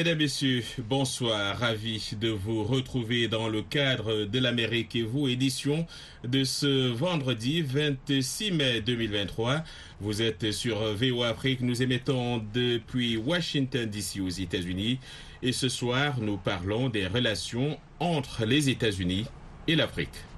Mesdames, Messieurs, bonsoir. Ravi de vous retrouver dans le cadre de l'Amérique et vous, édition de ce vendredi 26 mai 2023. Vous êtes sur VO Afrique. Nous émettons depuis Washington DC aux États-Unis. Et ce soir, nous parlons des relations entre les États-Unis et l'Afrique.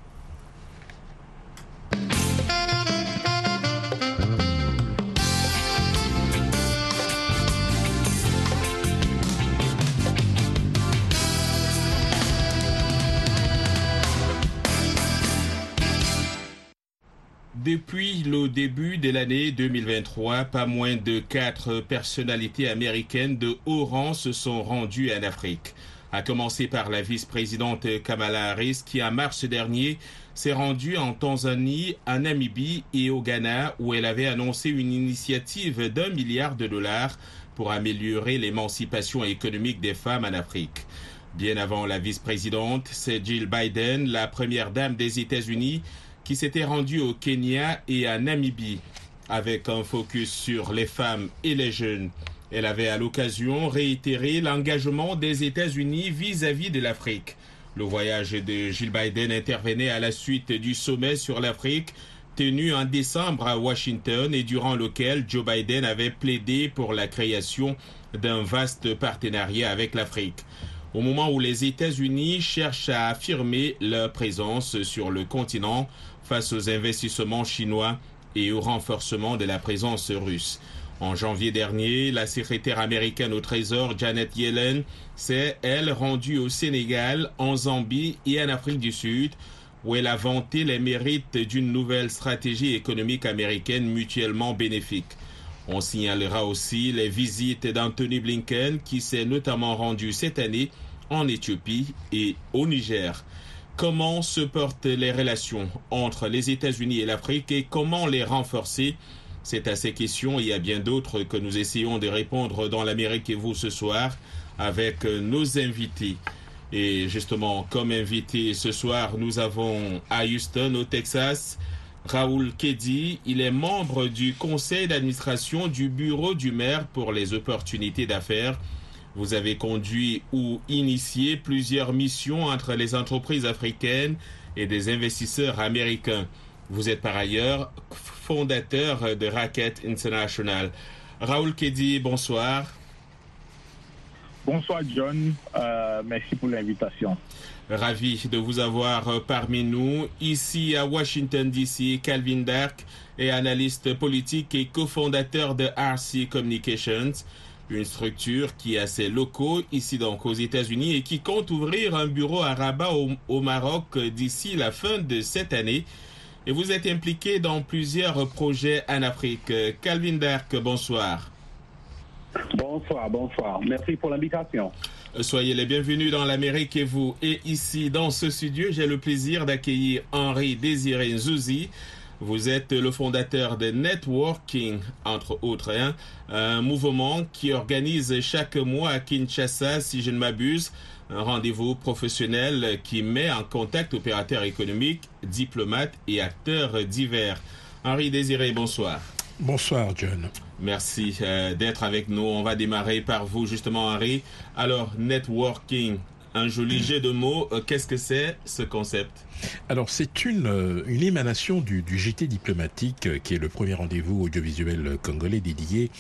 Depuis le début de l'année 2023, pas moins de quatre personnalités américaines de haut rang se sont rendues en Afrique. À commencer par la vice-présidente Kamala Harris qui, en mars dernier, s'est rendue en Tanzanie, en Namibie et au Ghana où elle avait annoncé une initiative d'un milliard de dollars pour améliorer l'émancipation économique des femmes en Afrique. Bien avant la vice-présidente, c'est Jill Biden, la première dame des États-Unis, qui s'était rendue au Kenya et à Namibie avec un focus sur les femmes et les jeunes. Elle avait à l'occasion réitéré l'engagement des États-Unis vis-à-vis de l'Afrique. Le voyage de Jill Biden intervenait à la suite du sommet sur l'Afrique tenu en décembre à Washington et durant lequel Joe Biden avait plaidé pour la création d'un vaste partenariat avec l'Afrique. Au moment où les États-Unis cherchent à affirmer leur présence sur le continent face aux investissements chinois et au renforcement de la présence russe. En janvier dernier, la secrétaire américaine au Trésor, Janet Yellen, s'est, elle, rendue au Sénégal, en Zambie et en Afrique du Sud, où elle a vanté les mérites d'une nouvelle stratégie économique américaine mutuellement bénéfique. On signalera aussi les visites d'Anthony Blinken, qui s'est notamment rendu cette année en Éthiopie et au Niger. Comment se portent les relations entre les États-Unis et l'Afrique et comment les renforcer? C'est à ces questions et à bien d'autres que nous essayons de répondre dans l'Amérique et vous ce soir avec nos invités. Et justement, comme invité ce soir, nous avons à Houston, au Texas, Raoul Keddy. Il est membre du conseil d'administration du bureau du maire pour les opportunités d'affaires. Vous avez conduit ou initié plusieurs missions entre les entreprises africaines et des investisseurs américains. Vous êtes par ailleurs fondateur de Racket International. Raoul Keddy, bonsoir. Bonsoir John, Euh, merci pour l'invitation. Ravi de vous avoir parmi nous. Ici à Washington, D.C., Calvin Dark est analyste politique et cofondateur de RC Communications, une structure qui a ses locaux ici donc aux États-Unis et qui compte ouvrir un bureau à Rabat au, au Maroc d'ici la fin de cette année. Et vous êtes impliqué dans plusieurs projets en Afrique. Calvin Dark, bonsoir. Bonsoir, bonsoir. Merci pour l'invitation. Soyez les bienvenus dans l'Amérique et vous. Et ici, dans ce studio, j'ai le plaisir d'accueillir Henri Désiré Zouzi. Vous êtes le fondateur de Networking, entre autres, hein, un mouvement qui organise chaque mois à Kinshasa, si je ne m'abuse, un rendez-vous professionnel qui met en contact opérateurs économiques, diplomates et acteurs divers. Henri Désiré, bonsoir. Bonsoir, John. Merci euh, d'être avec nous. On va démarrer par vous, justement, Henri. Alors, networking, un joli jeu de mots. Euh, Qu'est-ce que c'est ce concept? Alors, c'est une, euh, une émanation du, du JT diplomatique, euh, qui est le premier rendez-vous audiovisuel congolais dédié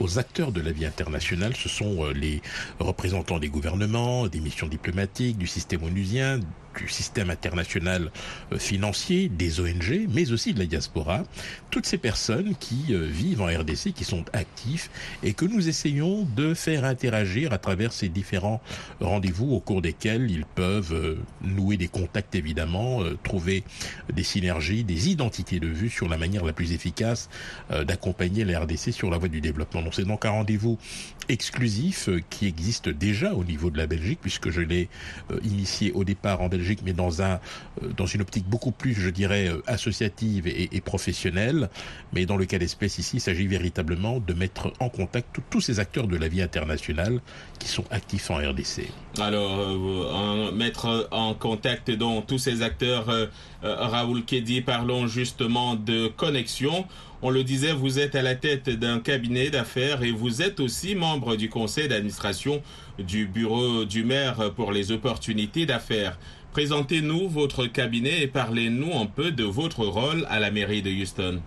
aux acteurs de la vie internationale. Ce sont euh, les représentants des gouvernements, des missions diplomatiques, du système onusien, du système international financier, des ONG, mais aussi de la diaspora. Toutes ces personnes qui vivent en RDC, qui sont actifs et que nous essayons de faire interagir à travers ces différents rendez-vous au cours desquels ils peuvent nouer des contacts évidemment euh, trouver des synergies, des identités de vue sur la manière la plus efficace euh, d'accompagner la RDC sur la voie du développement. Donc c'est donc un rendez-vous exclusif euh, qui existe déjà au niveau de la Belgique puisque je l'ai euh, initié au départ en Belgique mais dans un euh, dans une optique beaucoup plus je dirais associative et, et professionnelle mais dans le cas d'espèce ici il s'agit véritablement de mettre en contact tous ces acteurs de la vie internationale qui sont actifs en RDC. Alors, euh, mettre en contact donc tous ces acteurs, euh, Raoul Kedi, parlons justement de connexion. On le disait, vous êtes à la tête d'un cabinet d'affaires et vous êtes aussi membre du conseil d'administration du bureau du maire pour les opportunités d'affaires. Présentez-nous votre cabinet et parlez-nous un peu de votre rôle à la mairie de Houston.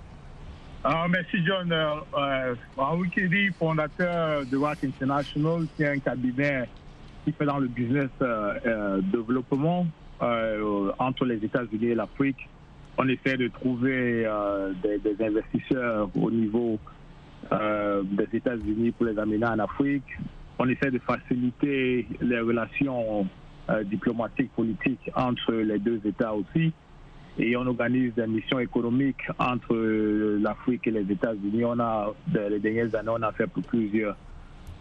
Ah, merci John. Euh, euh, Raoul Kedi, fondateur de WAC International, c'est un cabinet qui fait dans le business euh, euh, développement euh, entre les États-Unis et l'Afrique. On essaie de trouver euh, des, investisseurs au niveau euh, des États-Unis pour les amener en Afrique. On essaie de faciliter les relations euh, diplomatiques, politiques entre les deux États aussi et on organise des missions économiques entre euh, l'Afrique et les États-Unis. On a, dans les dernières années, on a fait plusieurs,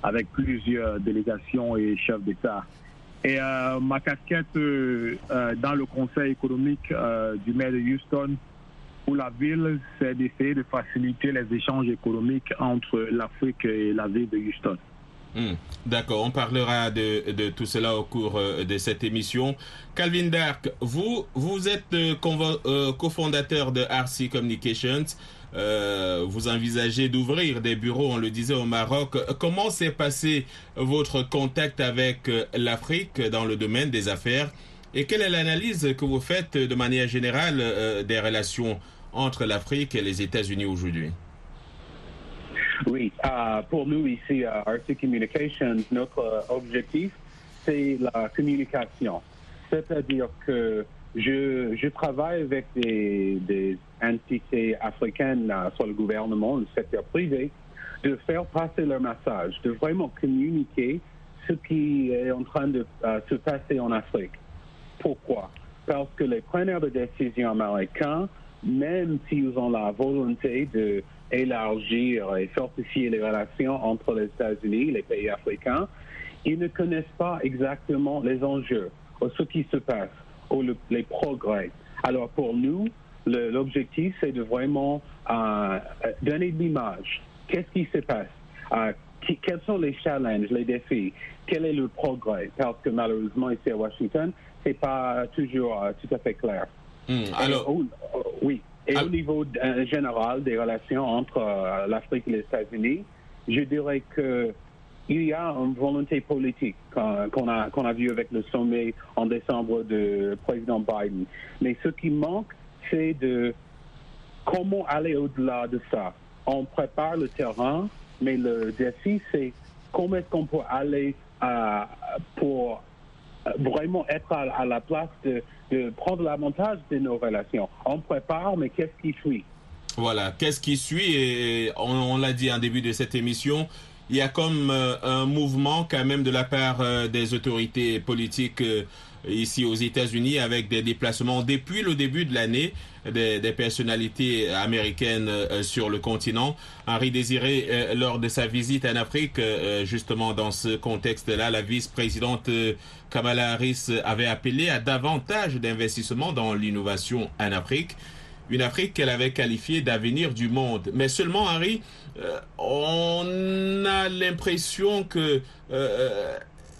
avec plusieurs délégations et chefs d'État. Et euh, ma casquette euh, euh, dans le conseil économique du maire de Houston pour la ville, c'est d'essayer de faciliter les échanges économiques entre l'Afrique et la ville de Houston. Hmm, D'accord, on parlera de, de tout cela au cours de cette émission. Calvin Dark, vous, vous êtes cofondateur de RC Communications. Euh, vous envisagez d'ouvrir des bureaux, on le disait, au Maroc. Comment s'est passé votre contact avec euh, l'Afrique dans le domaine des affaires? Et quelle est l'analyse que vous faites de manière générale euh, des relations entre l'Afrique et les États-Unis aujourd'hui? Oui, pour nous ici à RC Communications, notre objectif, c'est la communication. C'est-à-dire que je, je travaille avec des, des entités africaines sur le gouvernement, le secteur privé, de faire passer leur message, de vraiment communiquer ce qui est en train de euh, se passer en Afrique. Pourquoi? Parce que les preneurs de décision américains, même s'ils ont la volonté de élargir et fortifier les relations entre les États-Unis et les pays africains, ils ne connaissent pas exactement les enjeux ou ce qui se passe ou le- les progrès. Alors pour nous, l'objectif, c'est de vraiment euh, donner de l'image. Qu'est-ce qui se passe? Euh, qui- Quels sont les challenges, les défis? Quel est le progrès? Parce que malheureusement, ici à Washington, c'est pas toujours euh, tout à fait clair. Hmm, Et Alors, oui. Et au niveau général des relations entre l'Afrique et les États-Unis, je dirais que il y a une volonté politique qu'on a, qu'on a vu avec le sommet en décembre de président Biden. Mais ce qui manque, c'est de comment aller au-delà de ça. On prépare le terrain, mais le défi, c'est comment est-ce qu'on peut aller pour vraiment être à, la place de, de prendre l'avantage de nos relations. On prépare, mais qu'est-ce qui suit? Voilà, qu'est-ce qui suit? Et on l'a dit en début de cette émission, il y a comme euh, un mouvement quand même de la part euh, des autorités politiques euh, ici aux États-Unis avec des déplacements depuis le début de l'année des, des personnalités américaines sur le continent. Henri Désiré, lors de sa visite en Afrique, justement dans ce contexte-là, la vice-présidente Kamala Harris avait appelé à davantage d'investissements dans l'innovation en Afrique une Afrique qu'elle avait qualifiée d'avenir du monde. Mais seulement, Harry, euh, on a l'impression que euh,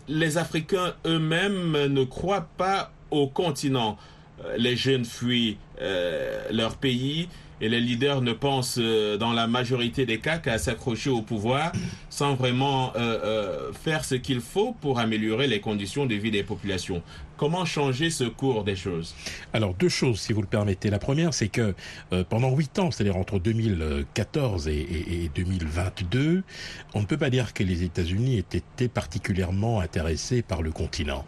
les Africains eux-mêmes ne croient pas au continent. Euh, Les jeunes fuient euh, leur pays et les leaders ne pensent euh, dans la majorité des cas qu'à s'accrocher au pouvoir sans vraiment euh, euh, faire ce qu'il faut pour améliorer les conditions de vie des populations. Comment changer ce cours des choses? Alors deux choses, si vous le permettez. La première, c'est que euh, pendant huit ans, c'est-à-dire entre 2014 et, et- et 2022, on ne peut pas dire que les États-Unis aient été particulièrement intéressés par le continent.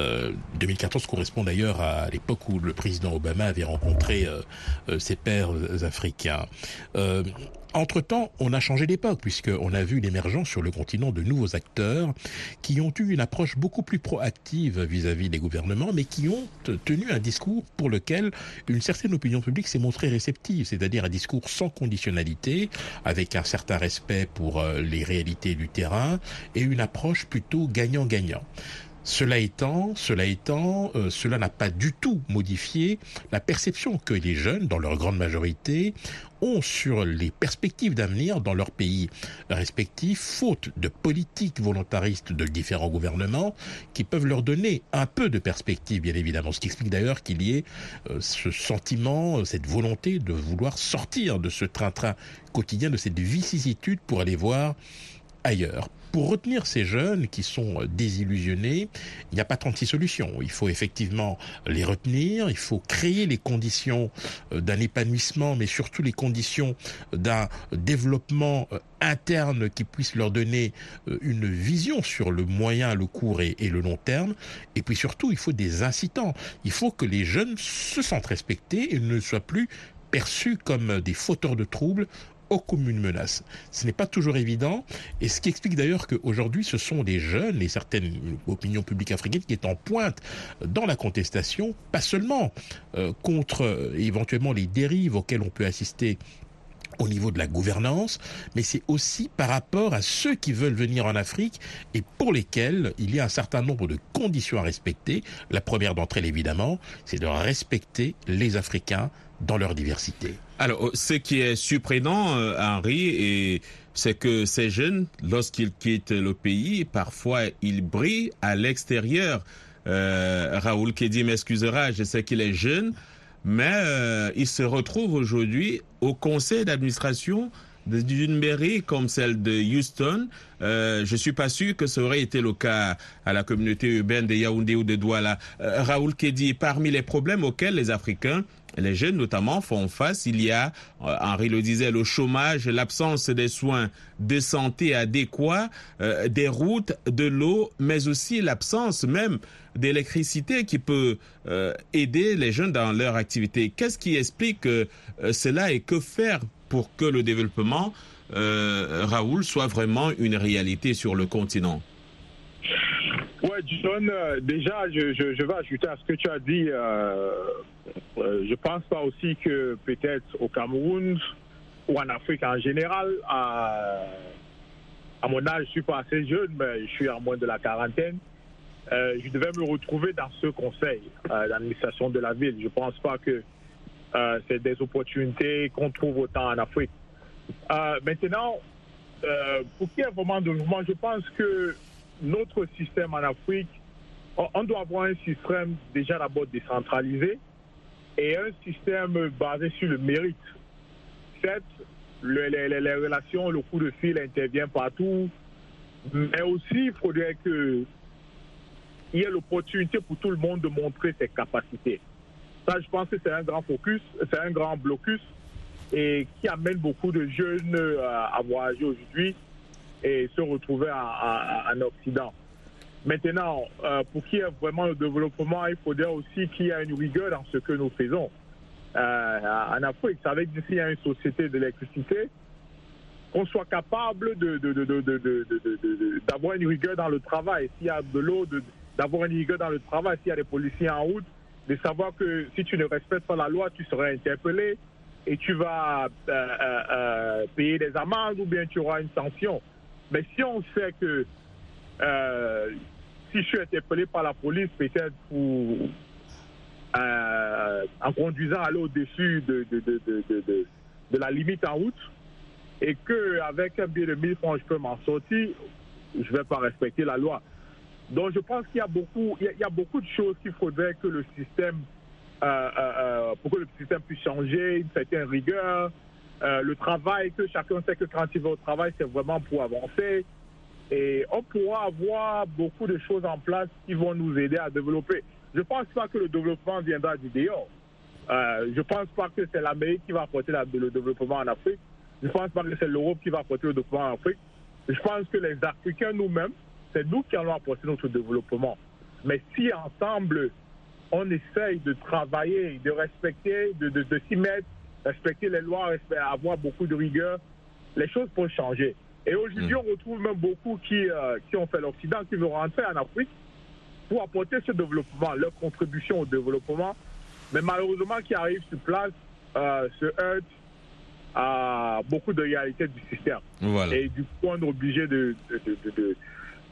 Euh, 2014 correspond d'ailleurs à l'époque où le président Obama avait rencontré euh, ses pairs africains. Euh, Entre-temps, on a changé d'époque, puisqu'on a vu l'émergence sur le continent de nouveaux acteurs qui ont eu une approche beaucoup plus proactive vis-à-vis des gouvernements, mais qui ont tenu un discours pour lequel une certaine opinion publique s'est montrée réceptive, c'est-à-dire un discours sans conditionnalité, avec un certain respect pour euh, les réalités du terrain, et une approche plutôt gagnant-gagnant. Cela étant, cela étant, euh, cela n'a pas du tout modifié la perception que les jeunes, dans leur grande majorité, ont sur les perspectives d'avenir dans leur pays respectifs, faute de politiques volontaristes de différents gouvernements qui peuvent leur donner un peu de perspective, bien évidemment. Ce qui explique d'ailleurs qu'il y ait euh, ce sentiment, euh, cette volonté de vouloir sortir de ce train-train quotidien, de cette vicissitude pour aller voir ailleurs. Pour retenir ces jeunes qui sont désillusionnés, il n'y a pas 36 solutions. Il faut effectivement les retenir, il faut créer les conditions euh, d'un épanouissement, mais surtout les conditions d'un développement euh, interne qui puisse leur donner euh, une vision sur le moyen, le court et, le long terme. Et puis surtout, il faut des incitants. Il faut que les jeunes se sentent respectés et ne soient plus perçus comme des fauteurs de troubles comme une menace. Ce n'est pas toujours évident, et ce qui explique d'ailleurs qu'aujourd'hui, ce sont les jeunes et certaines opinions publiques africaines qui est en pointe dans la contestation, pas seulement euh, contre euh, éventuellement les dérives auxquelles on peut assister au niveau de la gouvernance, mais c'est aussi par rapport à ceux qui veulent venir en Afrique et pour lesquels il y a un certain nombre de conditions à respecter. La première d'entre elles, évidemment, c'est de respecter les Africains dans leur diversité. Alors, ce qui est surprenant, euh, Henri, c'est que ces jeunes, lorsqu'ils quittent le pays, parfois ils brillent à l'extérieur. Euh, Raoul Kedi m'excusera, je sais qu'il est jeune, mais euh, il se retrouve aujourd'hui au conseil d'administration d'une mairie comme celle de Houston. Euh, je suis pas sûr que ça aurait été le cas à la communauté urbaine de Yaoundé ou de Douala. Euh, Raoul Kedi, parmi les problèmes auxquels les Africains les jeunes notamment font face. Il y a, euh, Henri le disait, le chômage, l'absence des soins de santé adéquats, euh, des routes, de l'eau, mais aussi l'absence même d'électricité qui peut euh, aider les jeunes dans leur activité. Qu'est-ce qui explique cela et que faire pour que le développement, Raoul, soit vraiment une réalité sur le continent Ouais, John, déjà, je, vais ajouter à ce que tu as dit. Euh, je pense pas aussi que peut-être au Cameroun ou en Afrique en général, à, mon âge, je suis pas assez jeune, mais je suis à moins de la quarantaine. Euh, je devais me retrouver dans ce conseil euh, d'administration de la ville. Je pense pas que c'est des opportunités qu'on trouve autant en Afrique. maintenant, pour qu'il y ait vraiment de mouvement, je pense que notre système en Afrique, on doit avoir un système déjà d'abord décentralisé et un système basé sur le mérite. Certes, les, les, relations, le coup de fil intervient partout, mais aussi il faudrait qu'il y ait l'opportunité pour tout le monde de montrer ses capacités. Ça, je pense que c'est un grand focus, c'est un grand blocus et qui amène beaucoup de jeunes à voyager aujourd'hui et se retrouver en Occident. Maintenant, euh, pour qu'il y ait vraiment le développement, il faudrait aussi qu'il y ait une rigueur dans ce que nous faisons. Euh, en Afrique, ça veut dire qu'il y a une société d'électricité, qu'on soit capable d'avoir une rigueur dans le travail. S'il y a de l'eau, d'avoir une rigueur dans le travail, s'il y a des policiers en route, de savoir que si tu ne respectes pas la loi, tu seras interpellé et tu vas euh, payer des amendes ou bien tu auras une sanction. Mais si on sait que si je suis interpellé par la police, peut-être pour euh, en conduisant aller au-dessus de, de, la limite en route, et qu'avec un billet de 1000 francs, je peux m'en sortir, je ne vais pas respecter la loi. Donc je pense qu'il y a beaucoup, il y a, beaucoup de choses qu'il faudrait que le système, euh, euh, pour que le système puisse changer, une certaine rigueur, le travail, que chacun sait que quand il va au travail, c'est vraiment pour avancer. Et on pourra avoir beaucoup de choses en place qui vont nous aider à développer. Je ne pense pas que le développement viendra du dehors. Euh, je ne pense pas que c'est l'Amérique qui va apporter le développement en Afrique. Je ne pense pas que c'est l'Europe qui va apporter le développement en Afrique. Je pense que les Africains nous-mêmes, c'est nous qui allons apporter notre développement. Mais si ensemble, on essaye de travailler, de respecter, de, de, s'y mettre, respecter les lois, avoir beaucoup de rigueur, les choses peuvent changer. Et aujourd'hui, on retrouve même beaucoup qui, euh, qui ont fait l'Occident, qui veulent rentrer en Afrique pour apporter ce développement, leur contribution au développement, mais malheureusement qui arrivent sur place euh, se heurtent à beaucoup de réalités du système. Voilà. Et du coup, on est obligé de, de, de,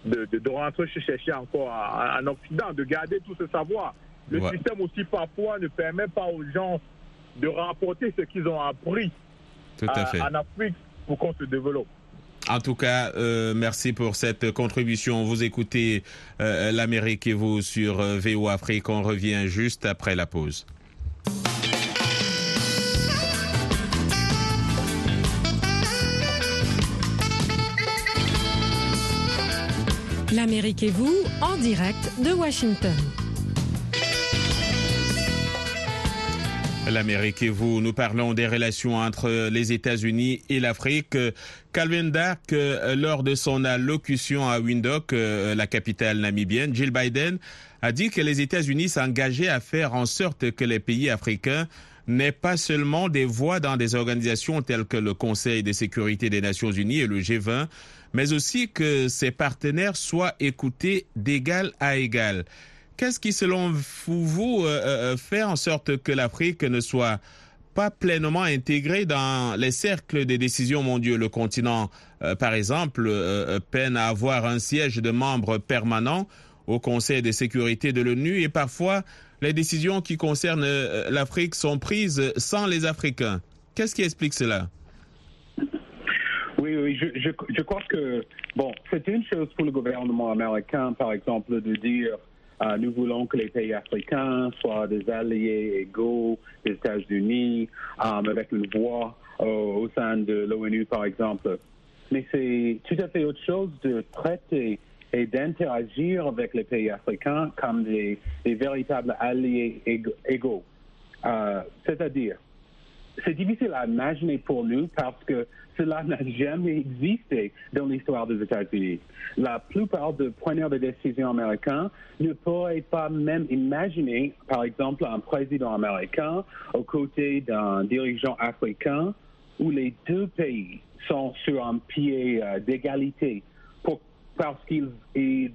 de, de, de- rentrer chercher encore en, en Occident, de garder tout ce savoir. Le Ouais. système aussi parfois ne permet pas aux gens de rapporter ce qu'ils ont appris Tout à à- fait. en Afrique pour qu'on se développe. En tout cas, euh, merci pour cette contribution. Vous écoutez euh, l'Amérique et vous sur euh, VO Afrique. On revient juste après la pause. L'Amérique et vous, en direct de Washington. L'Amérique et vous, nous parlons des relations entre les États-Unis et l'Afrique. Calvin Dark, euh, lors de son allocution à Windhoek, euh, la capitale namibienne, Jill Biden a dit que les États-Unis s'engageaient à faire en sorte que les pays africains n'aient pas seulement des voix dans des organisations telles que le Conseil de sécurité des Nations Unies et le G20, mais aussi que ses partenaires soient écoutés d'égal à égal. Qu'est-ce qui, selon vous, euh, euh, fait en sorte que l'Afrique ne soit pas pleinement intégrée dans les cercles des décisions mondiaux Le continent, euh, par exemple, euh, euh, peine à avoir un siège de membre permanent au Conseil de sécurité de l'ONU et parfois les décisions qui concernent euh, l'Afrique sont prises sans les Africains. Qu'est-ce qui explique cela? Oui, oui, je, je, crois que, bon, c'est une chose pour le gouvernement américain, par exemple, de dire euh, nous voulons que les pays africains soient des alliés égaux des États-Unis, euh, avec une voix euh, au sein de l'ONU, par exemple. Mais c'est tout à fait autre chose de traiter et d'interagir avec les pays africains comme des, véritables alliés égaux- C'est-à-dire, c'est difficile à imaginer pour nous parce que cela n'a jamais existé dans l'histoire des États-Unis. La plupart des preneurs de décision américains ne pourraient pas même imaginer, par exemple, un président américain aux côtés d'un dirigeant africain où les deux pays sont sur un pied euh, d'égalité parce qu'ils ils-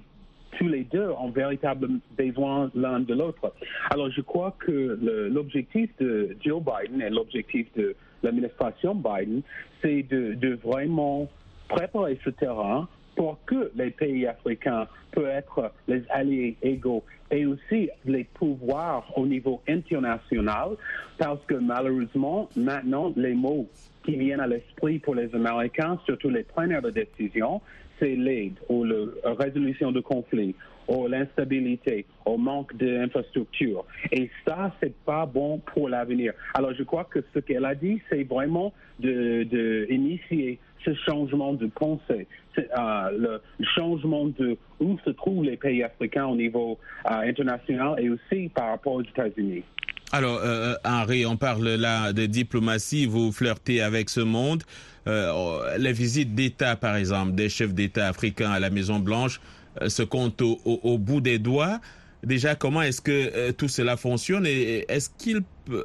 tous les deux ont véritablement besoin l'un de l'autre. Alors, je crois que l'objectif de Joe Biden et l'objectif de l'administration Biden, c'est de, vraiment préparer ce terrain pour que les pays africains puissent être les alliés égaux et aussi les pouvoirs au niveau international, parce que malheureusement, maintenant, les mots qui viennent à l'esprit pour les Américains, surtout les preneurs de décision, c'est l'aide ou la résolution de conflits ou l'instabilité, au manque d'infrastructures. Et ça, c'est pas bon pour l'avenir. Alors, je crois que ce qu'elle a dit, c'est vraiment de, de ce changement de pensée, euh, le changement de où se trouvent les pays africains au niveau euh, international et aussi par rapport aux États-Unis. Alors, euh, Henri, on parle là de diplomatie, vous flirtez avec ce monde. Euh, les visites d'État, par exemple, des chefs d'État africains à la Maison-Blanche euh, se comptent au, au- bout des doigts. Déjà, comment est-ce que euh, tout cela fonctionne et est-ce qu'il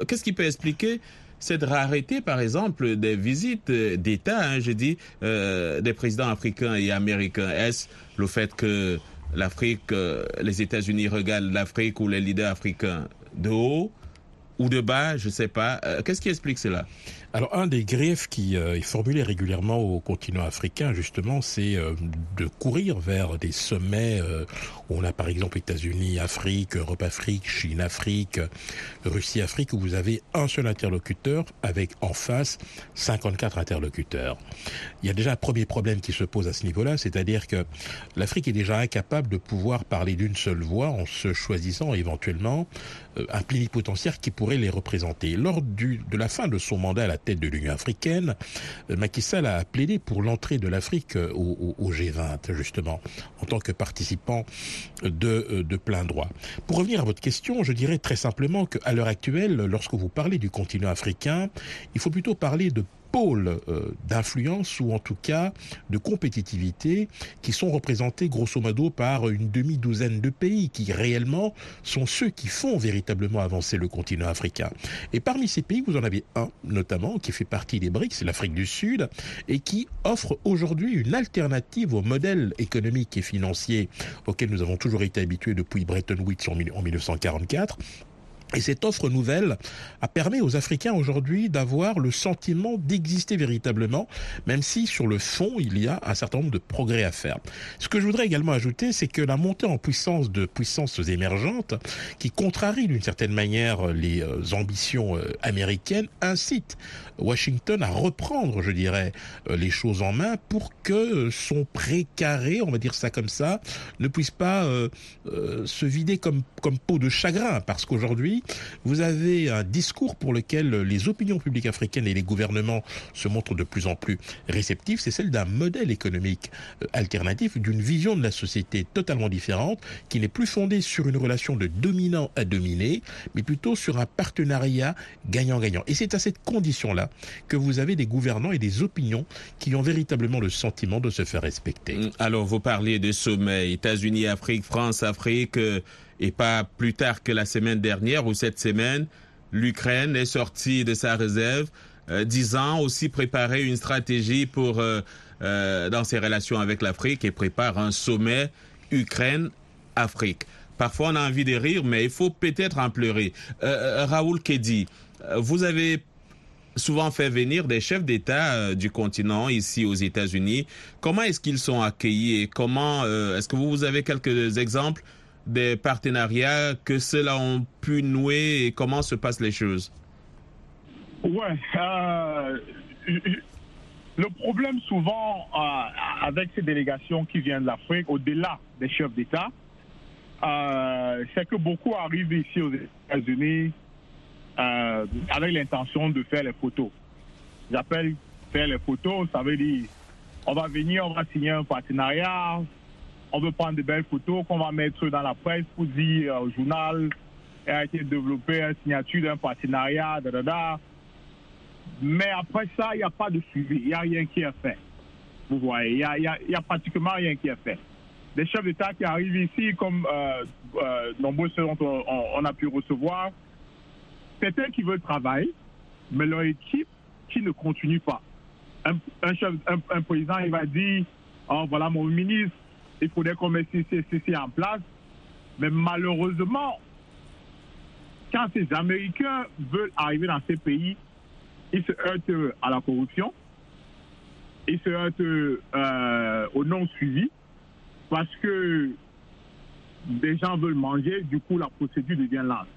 qu'est-ce qui peut expliquer cette rareté, par exemple, des visites euh, d'État, hein, je dis, euh, des présidents africains et américains? Est-ce le fait que l'Afrique, euh, les États-Unis regardent l'Afrique ou les leaders africains de haut ou de bas, je sais pas. Euh, Qu'est-ce qui explique cela? Alors, un des griefs qui euh, est formulé régulièrement au continent africain, justement, c'est euh, de courir vers des sommets euh, où on a par exemple États-Unis, Afrique, Europe-Afrique, Chine-Afrique, Russie-Afrique, où vous avez un seul interlocuteur avec en face 54 interlocuteurs. Il y a déjà un premier problème qui se pose à ce niveau-là, c'est-à-dire que l'Afrique est déjà incapable de pouvoir parler d'une seule voix en se choisissant éventuellement un plénipotentiaire qui pourrait les représenter. Lors de la fin de son mandat à la tête de l'Union africaine, euh, Macky Sall a plaidé pour l'entrée de l'Afrique euh, au, au- au G20, justement, en tant que participant de, euh, de plein droit. Pour revenir à votre question, je dirais très simplement qu'à l'heure actuelle, lorsque vous parlez du continent africain, il faut plutôt parler de pôles euh, d'influence ou en tout cas de compétitivité qui sont représentés grosso modo par une demi-douzaine de pays qui réellement sont ceux qui font véritablement avancer le continent africain. Et parmi ces pays, vous en avez un notamment qui fait partie des BRICS, c'est l'Afrique du Sud, et qui offre aujourd'hui une alternative au modèle économique et financier auquel nous avons toujours été habitués depuis Bretton Woods en 1944 et cette offre nouvelle a permis aux Africains aujourd'hui d'avoir le sentiment d'exister véritablement, même si sur le fond, il y a un certain nombre de progrès à faire. Ce que je voudrais également ajouter, c'est que la montée en puissance de puissances émergentes, qui contrarie d'une certaine manière les euh, ambitions euh, américaines, incite Washington à reprendre, je dirais, euh, les choses en main pour que son précaré, on va dire ça comme ça, ne puisse pas se vider comme, comme peau de chagrin, parce qu'aujourd'hui, vous avez un discours pour lequel les opinions publiques africaines et les gouvernements se montrent de plus en plus réceptifs, c'est celle d'un modèle économique euh, alternatif, d'une vision de la société totalement différente, qui n'est plus fondée sur une relation de dominant à dominé, mais plutôt sur un partenariat gagnant-gagnant. Et c'est à cette condition-là que vous avez des gouvernants et des opinions qui ont véritablement le sentiment de se faire respecter. Alors, vous parlez de sommet États-Unis, Afrique, France, Afrique. Et pas plus tard que la semaine dernière ou cette semaine, l'Ukraine est sortie de sa réserve, euh, disant aussi préparer une stratégie pour euh, euh, dans ses relations avec l'Afrique et prépare un sommet Ukraine-Afrique. Parfois, on a envie de rire, mais il faut peut-être en pleurer. Raoul Kedi, vous avez souvent fait venir des chefs d'État du continent ici aux États-Unis. Comment est-ce qu'ils sont accueillis comment est-ce que vous avez quelques exemples des partenariats que ceux-là ont pu nouer et comment se passent les choses? Ouais. Euh, le problème souvent euh, avec ces délégations qui viennent de l'Afrique, au-delà des chefs d'État, euh, c'est que beaucoup arrivent ici aux États-Unis avec l'intention de faire les photos. J'appelle faire les photos, ça veut dire on va venir, on va signer un partenariat, on veut prendre de belles photos qu'on va mettre dans la presse pour dire au journal, a été développé une signature d'un partenariat, da, Mais après ça, il n'y a pas de suivi, il n'y a rien qui est fait. Vous voyez, il n'y a, y a, pratiquement rien qui est fait. Les chefs d'État qui arrivent ici, comme euh, euh, nombreux dont on, a pu recevoir, certains qui veulent travailler, mais leur équipe qui ne continue pas. Un, chef, un, président, il va dire, oh, voilà mon ministre, il faudrait qu'on mette ceci en place. Mais malheureusement, quand ces Américains veulent arriver dans ces pays, ils se heurtent à la corruption, ils se heurtent euh, au non-suivi, parce que des gens veulent manger, du coup la procédure devient lente.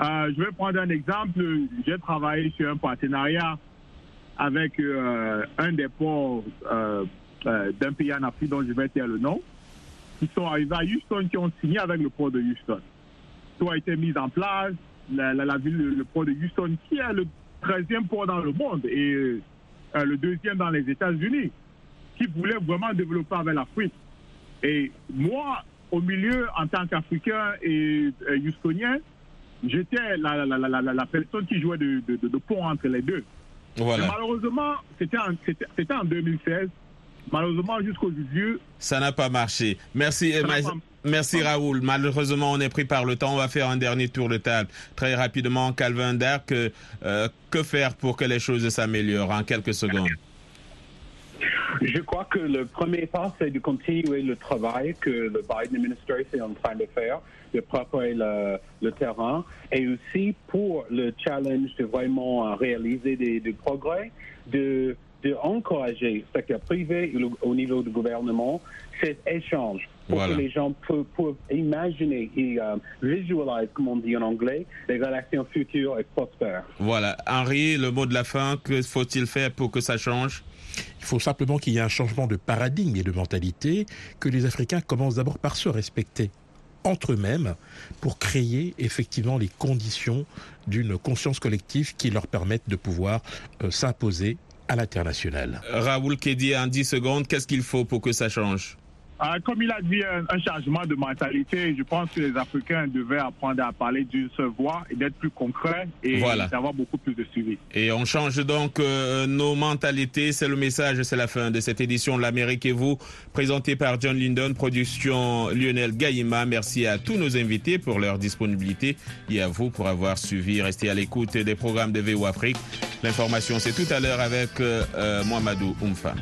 Euh, je vais prendre un exemple. J'ai travaillé sur un partenariat avec euh, un des ports euh, d'un pays en Afrique dont je vais dire le nom, qui sont arrivés à Houston, qui ont signé avec le port de Houston. Tout a été mis en place, la, ville, le port de Houston, qui est le 13e port dans le monde et euh, le deuxième dans les États-Unis, qui voulait vraiment développer avec l'Afrique. Et moi, au milieu, en tant qu'Africain et euh, Houstonien, j'étais la, la, personne qui jouait de, pont entre les deux. malheureusement, c'était en 2016. Malheureusement, jusqu'au vieux. Ça n'a pas marché. Merci, merci Raoul. Malheureusement, on est pris par le temps. On va faire un dernier tour de table. Très rapidement, Calvin Dark, euh, que faire pour que les choses s'améliorent en quelques secondes? Je crois que le premier pas, c'est de continuer le travail que le Biden administration est en train de faire, de préparer le, terrain, et aussi pour le challenge de vraiment réaliser des progrès, de d'encourager le secteur privé au niveau du gouvernement cet échange pour que les gens peuvent, imaginer et euh, visualiser, comme on dit en anglais, les relations futures et prospères. Voilà. Henri, le mot de la fin, que faut-il faire pour que ça change? Il faut simplement qu'il y ait un changement de paradigme et de mentalité, que les Africains commencent d'abord par se respecter entre eux-mêmes pour créer effectivement les conditions d'une conscience collective qui leur permettent de pouvoir euh, s'imposer à l'international. Raoul Kedi, en 10 secondes, qu'est-ce qu'il faut pour que ça change? Euh, comme il a dit, un, un changement de mentalité. Je pense que les Africains devaient apprendre à parler d'une seule voix et d'être plus concrets et Voilà. d'avoir beaucoup plus de suivi. Et on change donc euh, nos mentalités. C'est le message, c'est la fin de cette édition de l'Amérique et vous, présentée par John Lyndon, production Lionel Gaïma. Merci à tous nos invités pour leur disponibilité et à vous pour avoir suivi. Restez à l'écoute des programmes de VO Afrique. L'information, c'est tout à l'heure avec euh, euh, Mohamedou Oumfa.